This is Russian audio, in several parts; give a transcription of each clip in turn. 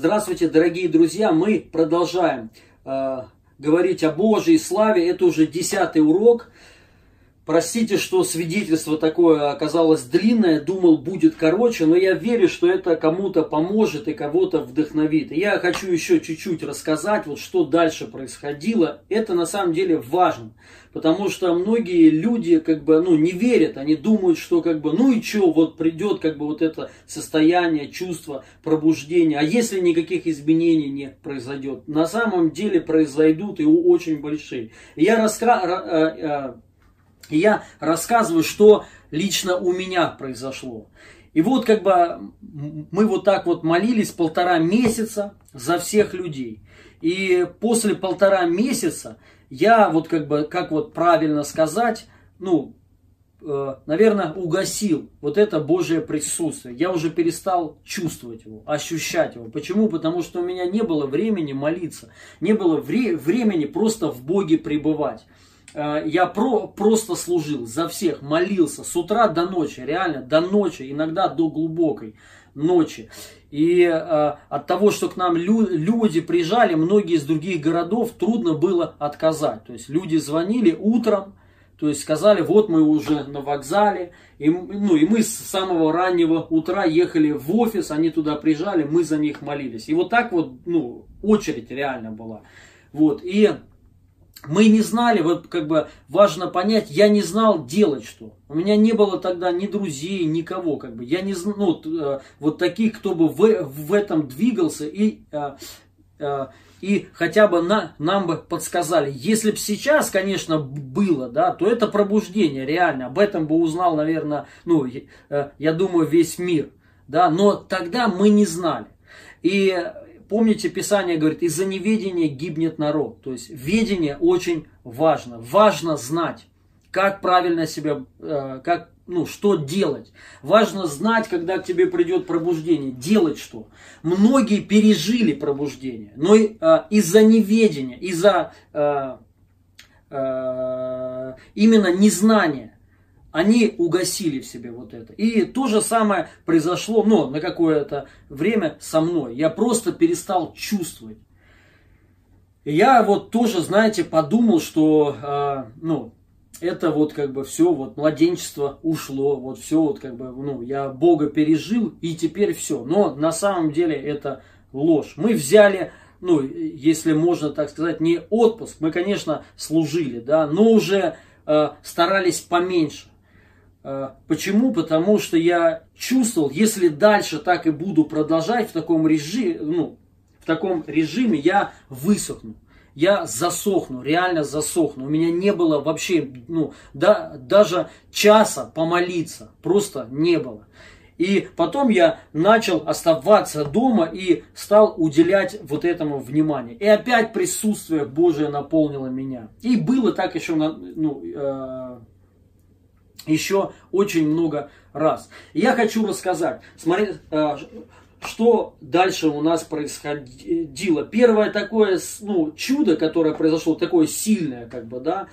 Здравствуйте, дорогие друзья! Мы продолжаем э, говорить о Божьей славе. Это уже десятый урок. Простите, что свидетельство такое оказалось длинное, думал будет короче, но я верю, что это кому-то поможет и кого-то вдохновит. И я хочу еще чуть-чуть рассказать, вот что дальше происходило. Это на самом деле важно, потому что многие люди как бы ну, не верят, они думают, что как бы ну и что, вот придет как бы вот это состояние, чувство пробуждения, а если никаких изменений не произойдет? На самом деле произойдут и очень большие. Я раска и я рассказываю, что лично у меня произошло. И вот как бы мы вот так вот молились полтора месяца за всех людей. И после полтора месяца я вот как бы, как вот правильно сказать, ну, э, наверное, угасил вот это Божье присутствие. Я уже перестал чувствовать его, ощущать его. Почему? Потому что у меня не было времени молиться, не было вре- времени просто в Боге пребывать. Э, я про, просто служил за всех, молился с утра до ночи, реально до ночи, иногда до глубокой ночи. И э, от того, что к нам лю, люди приезжали, многие из других городов, трудно было отказать. То есть люди звонили утром, то есть сказали, вот мы уже на вокзале, и, ну, и мы с самого раннего утра ехали в офис, они туда приезжали, мы за них молились. И вот так вот, ну, очередь реально была. Вот, и мы не знали, вот как бы важно понять, я не знал делать что. У меня не было тогда ни друзей, никого, как бы. Я не знал, ну, э, вот таких, кто бы в, в этом двигался и, э, э, и хотя бы на, нам бы подсказали. Если бы сейчас, конечно, было, да, то это пробуждение, реально. Об этом бы узнал, наверное, ну, я думаю, весь мир. Да, но тогда мы не знали. И помните, Писание говорит, из-за неведения гибнет народ. То есть ведение очень важно. Важно знать, как правильно себя, э, как, ну, что делать. Важно знать, когда к тебе придет пробуждение, делать что. Многие пережили пробуждение, но э, из-за неведения, из-за э, именно незнания они угасили в себе вот это. И то же самое произошло, ну, на какое-то время со мной. Я просто перестал чувствовать. И я вот тоже, знаете, подумал, что, э, ну, это вот как бы все, вот младенчество ушло, вот все вот как бы, ну, я Бога пережил, и теперь все. Но на самом деле это ложь. Мы взяли, ну, если можно так сказать, не отпуск, мы, конечно, служили, да, но уже э, старались поменьше. Э, почему? Потому что я чувствовал, если дальше так и буду продолжать в таком режиме, ну, в таком режиме я высохну. Я засохну, реально засохну. У меня не было вообще, ну, да, даже часа помолиться. Просто не было. И потом я начал оставаться дома и стал уделять вот этому внимание. И опять присутствие Божие наполнило меня. И было так еще, ну, э, еще очень много раз. Я хочу рассказать, смотри, э, что дальше у нас происходило. Первое такое ну, чудо, которое произошло, такое сильное, как бы, да,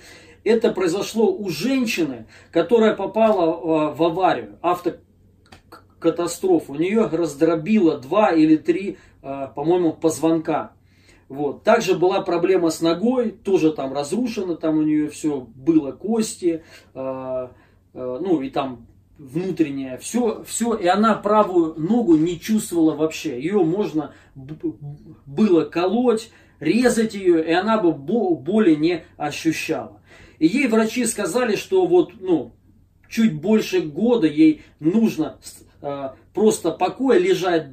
это произошло у женщины, которая попала в аварию, автокатастрофу. У нее раздробило два или три, э, по-моему, позвонка. Вот. Также была проблема с ногой, тоже там разрушено, там у нее все было, кости, э, Э, ну и там внутренняя, все, все, и она правую ногу не чувствовала вообще. Ее можно было колоть, резать ее, и она бы боли не ощущала. И ей врачи сказали, что вот, ну, чуть больше года ей нужно э, просто покоя лежать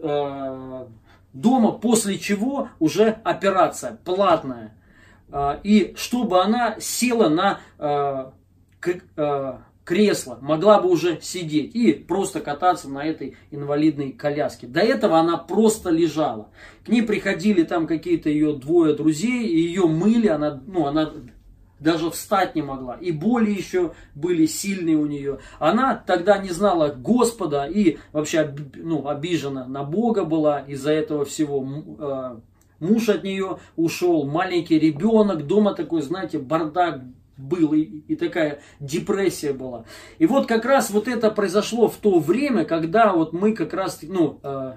э, дома, после чего уже операция платная. Э, и чтобы она села на э, кресло, могла бы уже сидеть и просто кататься на этой инвалидной коляске. До этого она просто лежала. К ней приходили там какие-то ее двое друзей, ее мыли, она, ну, она даже встать не могла. И боли еще были сильные у нее. Она тогда не знала Господа и вообще ну, обижена на Бога была из-за этого всего. Э, муж от нее ушел, маленький ребенок, дома такой, знаете, бардак был, и, и такая депрессия была. И вот как раз вот это произошло в то время, когда вот мы как раз, ну, э,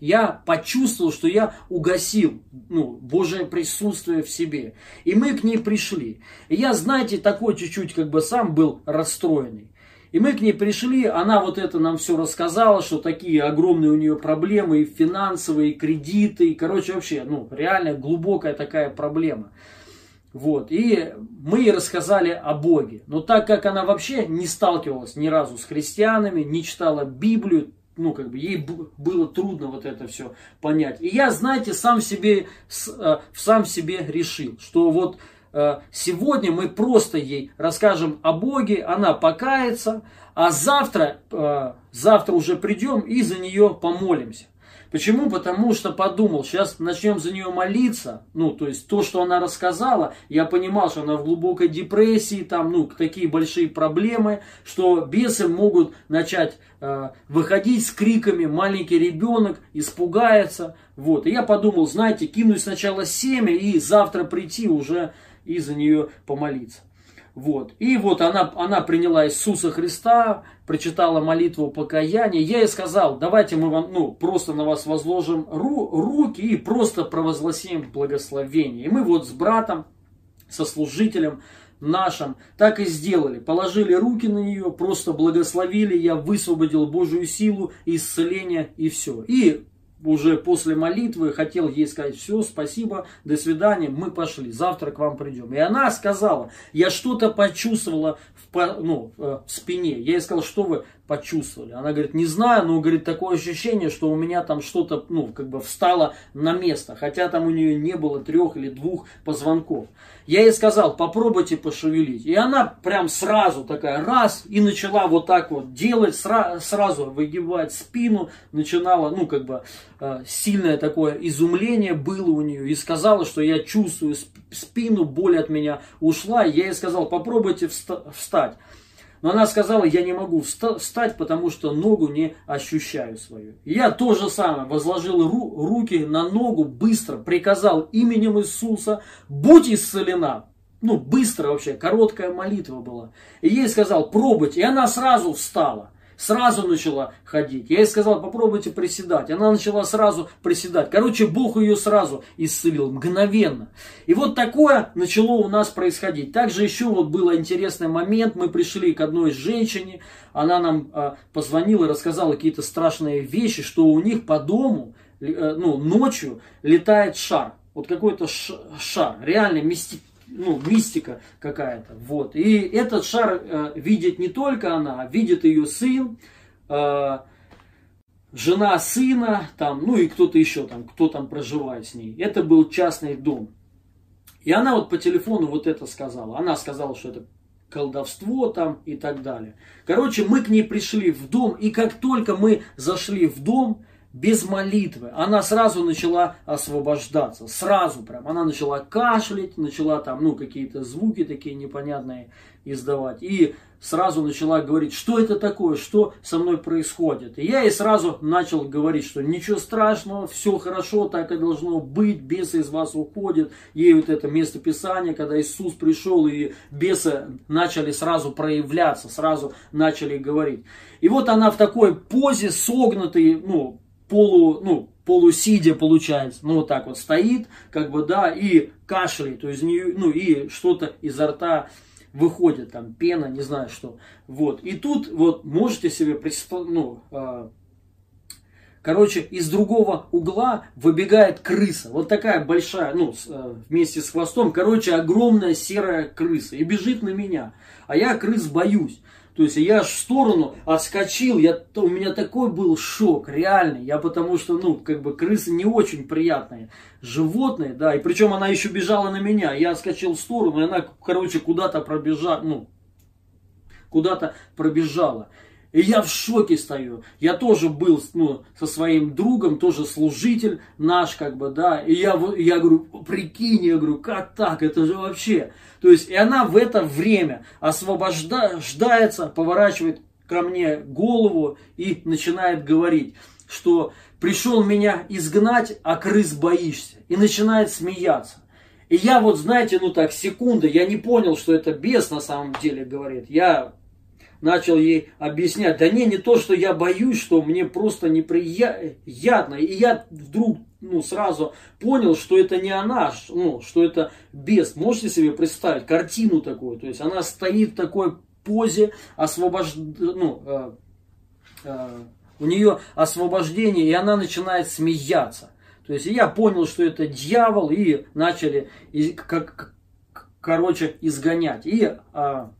Я почувствовал, что я угасил ну, Божие присутствие в себе. И мы к ней пришли. И я, знаете, такой чуть-чуть как бы сам был расстроенный. И мы к ней пришли, она вот это нам все рассказала, что такие огромные у нее проблемы и финансовые, и кредиты, и, короче, вообще, ну, реально глубокая такая проблема. Вот, и мы ей рассказали о Боге. Но так как она вообще не сталкивалась ни разу с христианами, не читала Библию, ну, как бы, ей было трудно вот это все понять. И я, знаете, сам себе, э, сам себе решил, что вот э, сегодня мы просто ей расскажем о Боге, она покается, а завтра, э, завтра уже придем и за нее помолимся. Почему? Потому что подумал, сейчас начнем за нее молиться. Ну, то есть то, что она рассказала, я понимал, что она в глубокой депрессии, там, ну, такие большие проблемы, что бесы могут начать э, выходить с криками, маленький ребенок испугается. Вот. И я подумал, знаете, кинуть сначала семя и завтра прийти уже и за нее помолиться. Вот. И вот она, она приняла Иисуса Христа, прочитала молитву покаяния. Я ей сказал, давайте мы вам, ну, просто на вас возложим ру, руки и просто провозгласим благословение. И мы вот с братом, со служителем нашим так и сделали. Положили руки на нее, просто благословили, я высвободил Божью силу, исцеление и все. И уже после молитвы хотел ей сказать, все, спасибо, до свидания, мы пошли, завтра к вам придем. И она сказала, я что-то почувствовала в, ну, э, в спине. Я ей сказал, что вы почувствовали? Она говорит, не знаю, но говорит, такое ощущение, что у меня там что-то, ну, как бы встало на место, хотя там у нее не было трех или двух позвонков. Я ей сказал, попробуйте пошевелить. И она прям сразу такая раз и начала вот так вот делать, сра- сразу выгибать спину, начинала, ну, как бы, э, сильное такое изумление было у нее. И сказала, что я чувствую спину, боль от меня ушла. Я ей сказал, попробуйте встать. Но она сказала, я не могу встать, потому что ногу не ощущаю свою. Я то же самое, возложил ру, руки на ногу, быстро приказал именем Иисуса, будь исцелена. Ну, быстро вообще, короткая молитва была. И ей сказал, пробуйте. И она сразу встала сразу начала ходить. Я ей сказал, попробуйте приседать. Она начала сразу приседать. Короче, Бог ее сразу исцелил, мгновенно. И вот такое начало у нас происходить. Также еще вот был интересный момент. Мы пришли к одной женщине, она нам э, позвонила и рассказала какие-то страшные вещи, что у них по дому э, ну, ночью летает шар. Вот какой-то шар, реально мисти, ну, мистика какая-то. Вот. И этот шар э, видит не только она, а видит ее сын, э, жена сына, там, ну и кто-то еще там, кто там проживает с ней. Это был частный дом. И она вот по телефону вот это сказала. Она сказала, что это колдовство там и так далее. Короче, мы к ней пришли в дом, и как только мы зашли в дом, без молитвы. Она сразу начала освобождаться, сразу прям. Она начала кашлять, начала там, ну, какие-то звуки такие непонятные издавать. И сразу начала говорить, что это такое, что со мной происходит. И я ей сразу начал говорить, что ничего страшного, все хорошо, так и должно быть, бесы из вас уходят. Ей вот это место Писания, когда Иисус пришел, и бесы начали сразу проявляться, сразу начали говорить. И вот она в такой позе согнутой, ну, полу, ну, полусидя получается, ну вот так вот стоит, как бы, да, и кашляет, то есть, ну, и что-то изо рта выходит, там, пена, не знаю что. Вот, и тут вот можете себе представить, ну, э, короче, из другого угла выбегает крыса, вот такая большая, ну, с, э, вместе с хвостом, короче, огромная серая крыса, и бежит на меня, а я крыс боюсь. То есть я аж в сторону отскочил, я, у меня такой был шок, реальный. Я потому что, ну, как бы крысы не очень приятные животные, да, и причем она еще бежала на меня. Я отскочил в сторону, и она, короче, куда-то пробежала, ну, куда-то пробежала. И я в шоке стою. Я тоже был ну, со своим другом, тоже служитель наш, как бы, да. И я, я говорю, прикинь, я говорю, как так? Это же вообще. То есть, и она в это время освобождается, поворачивает ко мне голову и начинает говорить, что пришел меня изгнать, а крыс боишься. И начинает смеяться. И я вот, знаете, ну так, секунды, я не понял, что это бес на самом деле говорит. Я начал ей объяснять, да не, не то, что я боюсь, что мне просто неприятно. И я вдруг ну, сразу понял, что это не она, ну, что это бес. Можете себе представить картину такую? То есть она стоит в такой позе, освобож... ну, э, э, у нее освобождение, и она начинает смеяться. То есть я понял, что это дьявол, и начали, как, короче, изгонять. И а,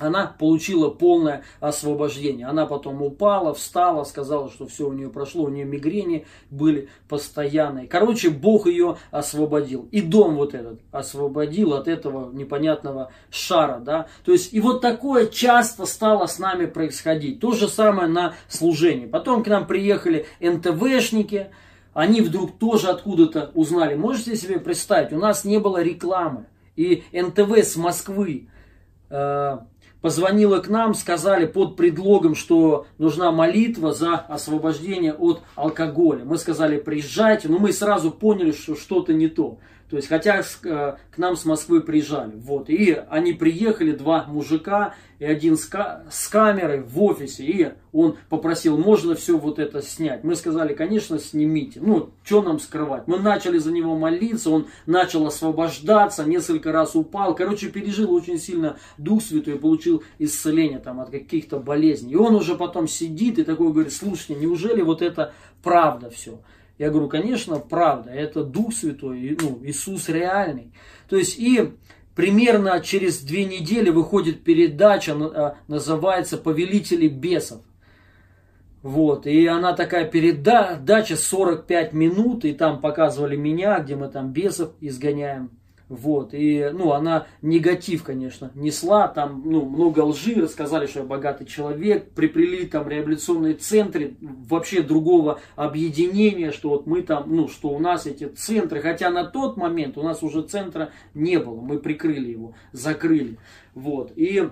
она получила полное освобождение. Она потом упала, встала, сказала, что все у нее прошло, у нее мигрени были постоянные. Короче, Бог ее освободил. И дом вот этот освободил от этого непонятного шара. Да? То есть, и вот такое часто стало с нами происходить. То же самое на служении. Потом к нам приехали НТВшники, они вдруг тоже откуда-то узнали. Можете себе представить, у нас не было рекламы. И НТВ с Москвы э, позвонила к нам, сказали под предлогом, что нужна молитва за освобождение от алкоголя. Мы сказали, приезжайте, но мы сразу поняли, что что-то не то. То есть, хотя э, к нам с Москвы приезжали. Вот. И они приехали, два мужика, и один с, с камерой в офисе. И он попросил, можно все вот это снять. Мы сказали, конечно, снимите. Ну, что нам скрывать? Мы начали за него молиться, он начал освобождаться, несколько раз упал. Короче, пережил очень сильно Дух Святой, получил исцеление там от каких-то болезней. И он уже потом сидит и такой говорит, слушайте, неужели вот это правда все? Я говорю, конечно, правда, это Дух Святой, ну, Иисус реальный. То есть и примерно через две недели выходит передача, а, называется «Повелители бесов». Вот, и она такая передача 45 минут, и там показывали меня, где мы там бесов изгоняем. Вот, и, ну, она негатив, конечно, несла, там, ну, много лжи, рассказали, что я богатый человек, приплели там реабилитационные центры, вообще другого объединения, что вот мы там, ну, что у нас эти центры, хотя на тот момент у нас уже центра не было, мы прикрыли его, закрыли, вот, и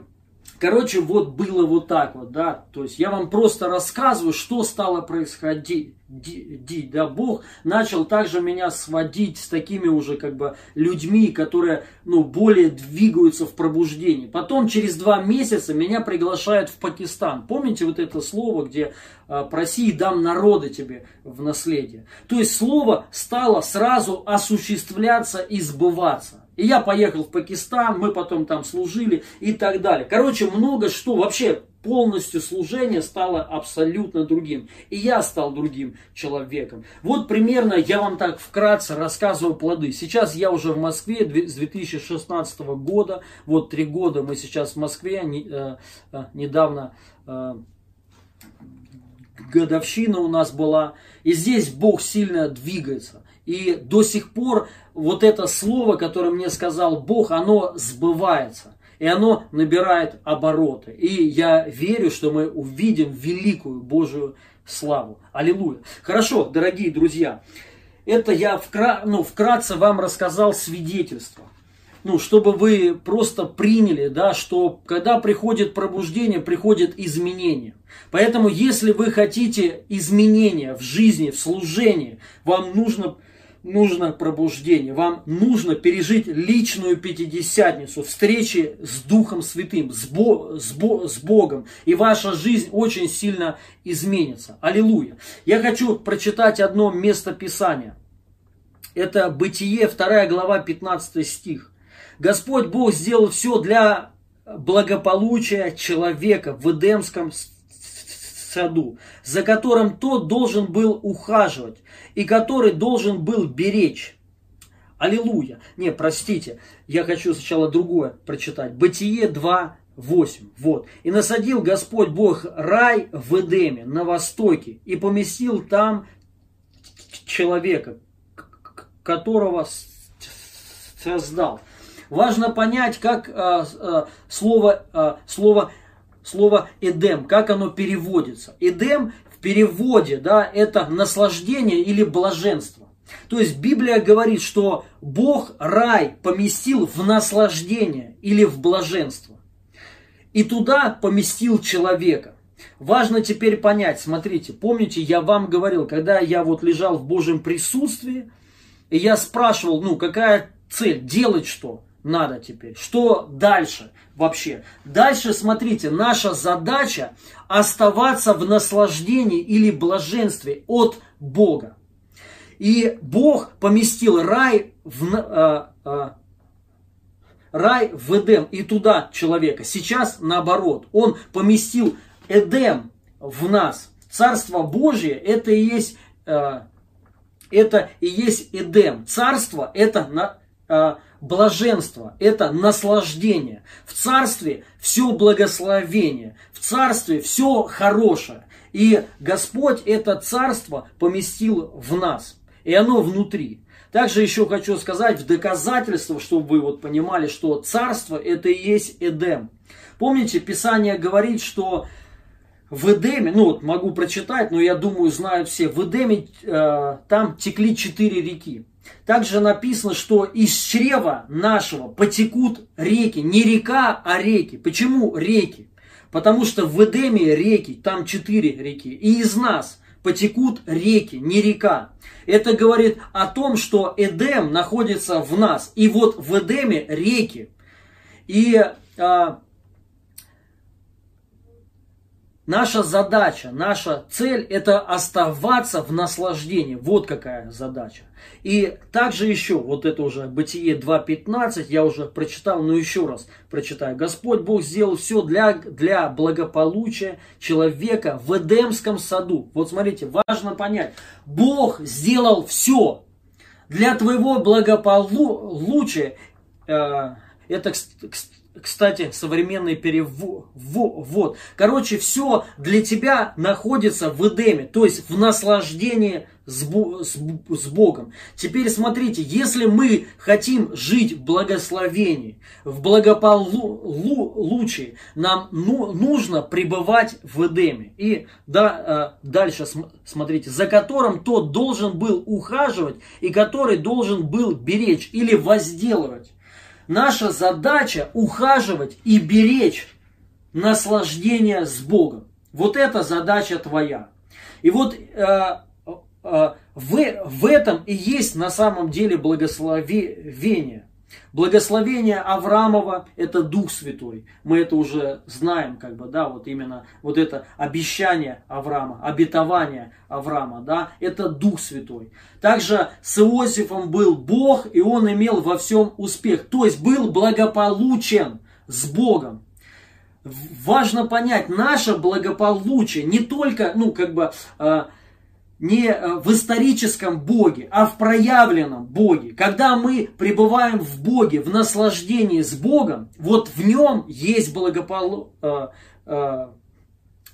Короче, вот было вот так вот, да, то есть я вам просто рассказываю, что стало происходить, да, Бог начал также меня сводить с такими уже как бы людьми, которые, ну, более двигаются в пробуждении. Потом через два месяца меня приглашают в Пакистан. Помните вот это слово, где а, проси и дам народы тебе в наследие. То есть слово стало сразу осуществляться и сбываться. И я поехал в Пакистан, мы потом там служили и так далее. Короче, много что. Вообще полностью служение стало абсолютно другим. И я стал другим человеком. Вот примерно я вам так вкратце рассказываю плоды. Сейчас я уже в Москве с 2016 года. Вот три года мы сейчас в Москве. Э, э, недавно э, годовщина у нас была. И здесь Бог сильно двигается. И до сих пор вот это слово, которое мне сказал Бог, оно сбывается. И оно набирает обороты. И я верю, что мы увидим великую Божию славу. Аллилуйя. Хорошо, дорогие друзья. Это я вкра... ну, вкратце вам рассказал свидетельство. Ну, чтобы вы просто приняли, да, что когда приходит пробуждение, приходит изменение. Поэтому, если вы хотите изменения в жизни, в служении, вам нужно нужно пробуждение, вам нужно пережить личную пятидесятницу, встречи с Духом Святым, с, Бо, с, Бо, с Богом, и ваша жизнь очень сильно изменится. Аллилуйя. Я хочу прочитать одно место Писания. Это Бытие, 2 глава, 15 стих. Господь Бог сделал все для благополучия человека в Эдемском саду, за которым тот должен был ухаживать и который должен был беречь. Аллилуйя. Не, простите, я хочу сначала другое прочитать. Бытие 2, 8. Вот. «И насадил Господь Бог рай в Эдеме на востоке, и поместил там человека, которого создал». Важно понять, как а, а, слово, а, слово слово Эдем, как оно переводится. Эдем в переводе, да, это наслаждение или блаженство. То есть Библия говорит, что Бог рай поместил в наслаждение или в блаженство. И туда поместил человека. Важно теперь понять, смотрите, помните, я вам говорил, когда я вот лежал в Божьем присутствии, и я спрашивал, ну, какая цель, делать что? Надо теперь? Что дальше вообще? Дальше, смотрите, наша задача оставаться в наслаждении или блаженстве от Бога. И Бог поместил рай в, э, э, рай в Эдем и туда человека. Сейчас наоборот. Он поместил Эдем в нас. Царство Божье это и есть, э, это и есть Эдем. Царство это на, э, блаженство, это наслаждение. В царстве все благословение, в царстве все хорошее. И Господь это царство поместил в нас, и оно внутри. Также еще хочу сказать в доказательство, чтобы вы вот понимали, что царство это и есть Эдем. Помните, Писание говорит, что в Эдеме, ну вот могу прочитать, но я думаю, знают все, в Эдеме э, там текли четыре реки. Также написано, что из чрева нашего потекут реки. Не река, а реки. Почему реки? Потому что в Эдеме реки, там четыре реки. И из нас потекут реки, не река. Это говорит о том, что Эдем находится в нас. И вот в Эдеме реки. И а, наша задача, наша цель это оставаться в наслаждении. Вот какая задача. И также еще, вот это уже Бытие 2.15, я уже прочитал, но еще раз прочитаю. Господь Бог сделал все для, для благополучия человека в Эдемском саду. Вот смотрите, важно понять. Бог сделал все для твоего благополучия. Э, это, кстати, современный перевод. Короче, все для тебя находится в Эдеме, то есть в наслаждении с, с, с Богом. Теперь смотрите, если мы хотим жить в благословении, в благополучии, нам ну, нужно пребывать в Эдеме. И да, э, дальше смотрите, за которым тот должен был ухаживать и который должен был беречь или возделывать. Наша задача ухаживать и беречь наслаждение с Богом. Вот это задача твоя. И вот э, э, в, в этом и есть на самом деле благословение. Благословение Авраамова – это Дух Святой. Мы это уже знаем, как бы, да, вот именно вот это обещание Авраама, обетование Авраама, да, это Дух Святой. Также с Иосифом был Бог, и он имел во всем успех. То есть был благополучен с Богом. Важно понять, наше благополучие не только, ну, как бы, э, не э, в историческом Боге, а в проявленном Боге. Когда мы пребываем в Боге, в наслаждении с Богом, вот в нем есть благопол... Э, э,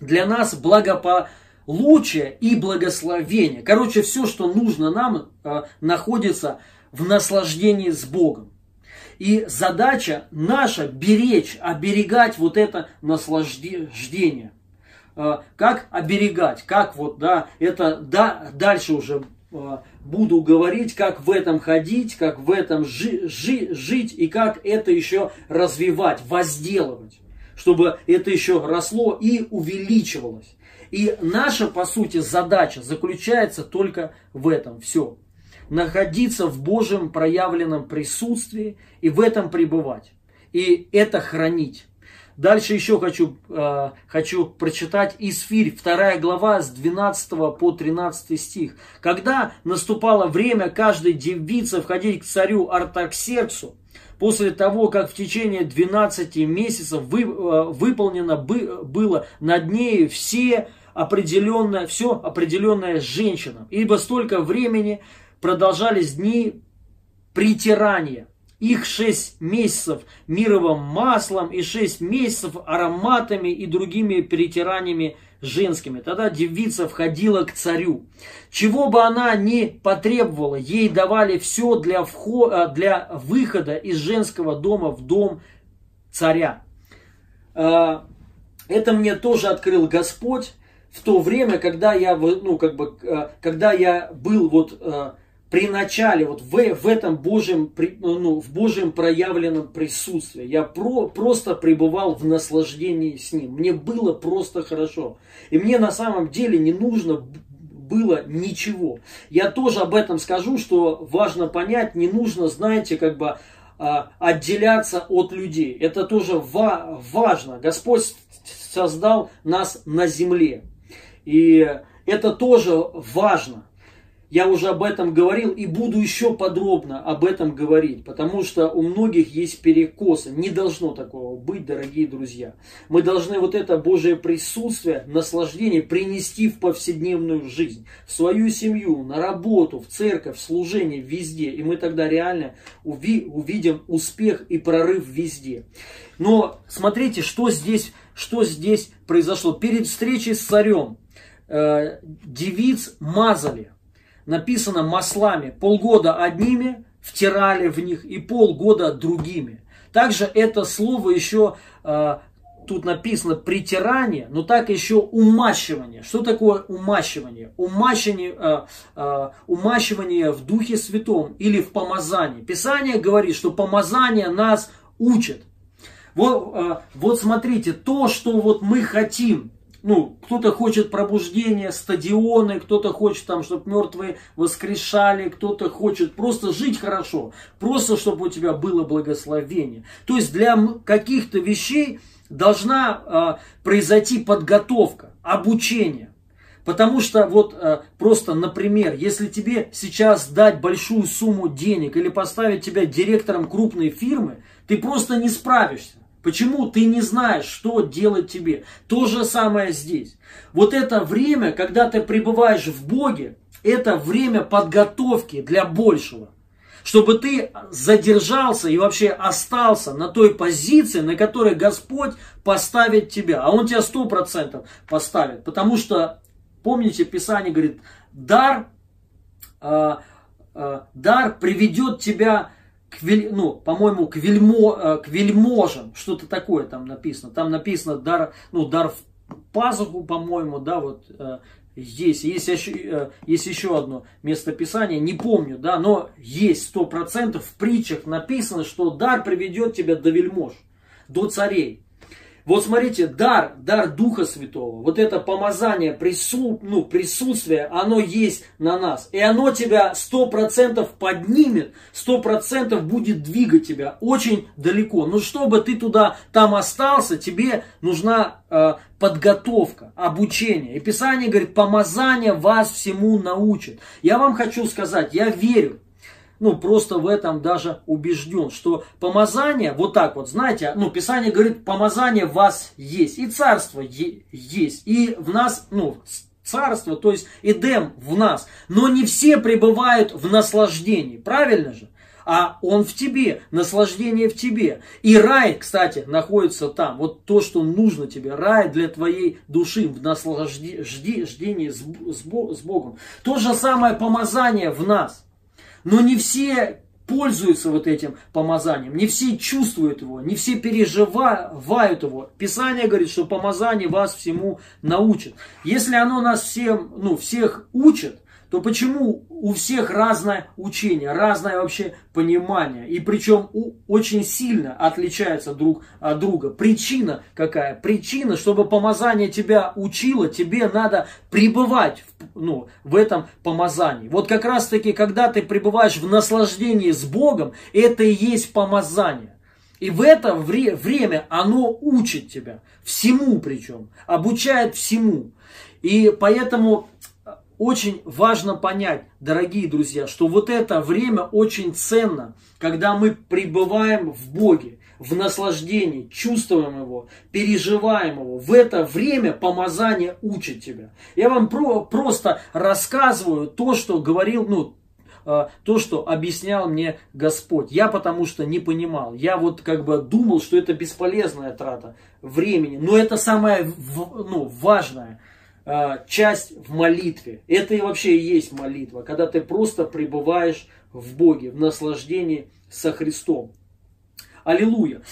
для нас благополучие и благословение. Короче, все, что нужно нам, находится в наслаждении с Богом. И задача наша беречь, оберегать вот это наслаждение. Э, как оберегать, как вот, да, это да, дальше уже э, буду говорить, как в этом ходить, как в этом жи, жи, жить и как это еще развивать, возделывать, чтобы это еще росло и увеличивалось. И наша, по сути, задача заключается только в этом. Все. Находиться в Божьем проявленном присутствии и в этом пребывать. И это хранить. Дальше еще хочу, э, хочу прочитать Исфирь, 2 глава с 12 по 13 стих. Когда наступало время каждой девице входить к царю Артаксерксу, после того, как в течение 12 месяцев вы, э, выполнено бы, было над ней все определенное, все определенное женщинам, ибо столько времени продолжались дни притирания их шесть месяцев мировым маслом и шесть месяцев ароматами и другими перетираниями женскими. Тогда девица входила к царю. Чего бы она ни потребовала, ей давали все для, входа, для выхода из женского дома в дом царя. А, это мне тоже открыл Господь в то время, когда я, ну, как бы, а, когда я был вот при начале, вот в, в этом Божьем, ну, в Божьем проявленном присутствии. Я про, просто пребывал в наслаждении с Ним. Мне было просто хорошо. И мне на самом деле не нужно было ничего. Я тоже об этом скажу, что важно понять, не нужно, знаете, как бы а, отделяться от людей. Это тоже ва- важно. Господь создал нас на земле. И это тоже важно. Я уже об этом говорил и буду еще подробно об этом говорить, потому что у многих есть перекосы. Не должно такого быть, дорогие друзья. Мы должны вот это Божье присутствие, наслаждение принести в повседневную жизнь, в свою семью, на работу, в церковь, в служение, везде. И мы тогда реально уви увидим успех и прорыв везде. Но смотрите, что здесь, что здесь произошло. Перед встречей с царем э, девиц мазали написано маслами. Полгода одними втирали в них и полгода другими. Также это слово еще э, тут написано притирание, но так еще умащивание. Что такое умащивание? Умащивание, э, э, умащивание в Духе Святом или в помазании. Писание говорит, что помазание нас учит. Вот, э, вот смотрите, то, что вот мы хотим, ну, кто-то хочет пробуждения, стадионы, кто-то хочет там, чтобы мертвые воскрешали, кто-то хочет просто жить хорошо, просто чтобы у тебя было благословение. То есть для каких-то вещей должна э, произойти подготовка, обучение. Потому что вот э, просто, например, если тебе сейчас дать большую сумму денег или поставить тебя директором крупной фирмы, ты просто не справишься. Почему ты не знаешь, что делать тебе? То же самое здесь. Вот это время, когда ты пребываешь в Боге, это время подготовки для большего. Чтобы ты задержался и вообще остался на той позиции, на которой Господь поставит тебя. А Он тебя сто процентов поставит. Потому что, помните, Писание говорит, дар, э, э, дар приведет тебя к, вель, ну, по-моему, к, вельмо, э, к вельможам, что-то такое там написано. Там написано дар, ну, дар в пазуху, по-моему, да, вот э, здесь. Есть еще, э, есть еще одно местописание, не помню, да, но есть сто процентов в притчах написано, что дар приведет тебя до вельмож, до царей. Вот смотрите, дар, дар Духа Святого, вот это помазание, прису, ну, присутствие, оно есть на нас. И оно тебя сто процентов поднимет, сто процентов будет двигать тебя очень далеко. Но чтобы ты туда, там остался, тебе нужна э, подготовка, обучение. И Писание говорит, помазание вас всему научит. Я вам хочу сказать, я верю, ну, просто в этом даже убежден, что помазание, вот так вот, знаете, ну, Писание говорит, помазание в вас есть, и царство есть, и в нас, ну, царство, то есть Эдем в нас, но не все пребывают в наслаждении, правильно же? а он в тебе, наслаждение в тебе. И рай, кстати, находится там. Вот то, что нужно тебе. Рай для твоей души в наслаждении с, с, Богом. То же самое помазание в нас. Но не все пользуются вот этим помазанием, не все чувствуют его, не все переживают его. Писание говорит, что помазание вас всему научит. Если оно нас всем, ну, всех учит, то почему у всех разное учение, разное вообще понимание, и причем у, очень сильно отличается друг от друга. Причина какая? Причина, чтобы помазание тебя учило, тебе надо пребывать в, ну, в этом помазании. Вот как раз таки, когда ты пребываешь в наслаждении с Богом, это и есть помазание. И в это вре- время оно учит тебя, всему причем, обучает всему. И поэтому очень важно понять, дорогие друзья, что вот это время очень ценно, когда мы пребываем в Боге, в наслаждении, чувствуем Его, переживаем Его. В это время помазание учит тебя. Я вам про, просто рассказываю то, что говорил, ну, э, то, что объяснял мне Господь. Я потому что не понимал. Я вот как бы думал, что это бесполезная трата времени. Но это самое ну, важное. А, часть в молитве. Это и вообще и есть молитва, когда ты просто пребываешь в Боге, в наслаждении со Христом. Аллилуйя.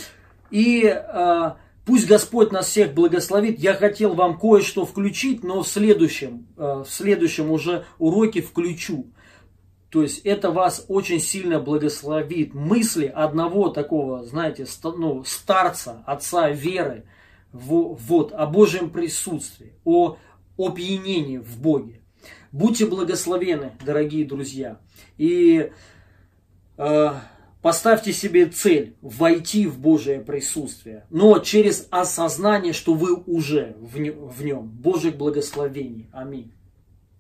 И а, пусть Господь нас всех благословит. Я хотел вам кое-что включить, но в следующем, а, в следующем уже уроке включу. То есть это вас очень сильно благословит. Мысли одного такого, знаете, ну, старца, отца веры, вот, о Божьем присутствии, о опьянении в Боге. Будьте благословены, дорогие друзья. И э, Поставьте себе цель войти в Божие присутствие, но через осознание, что вы уже в нем. Божьих благословений. Аминь.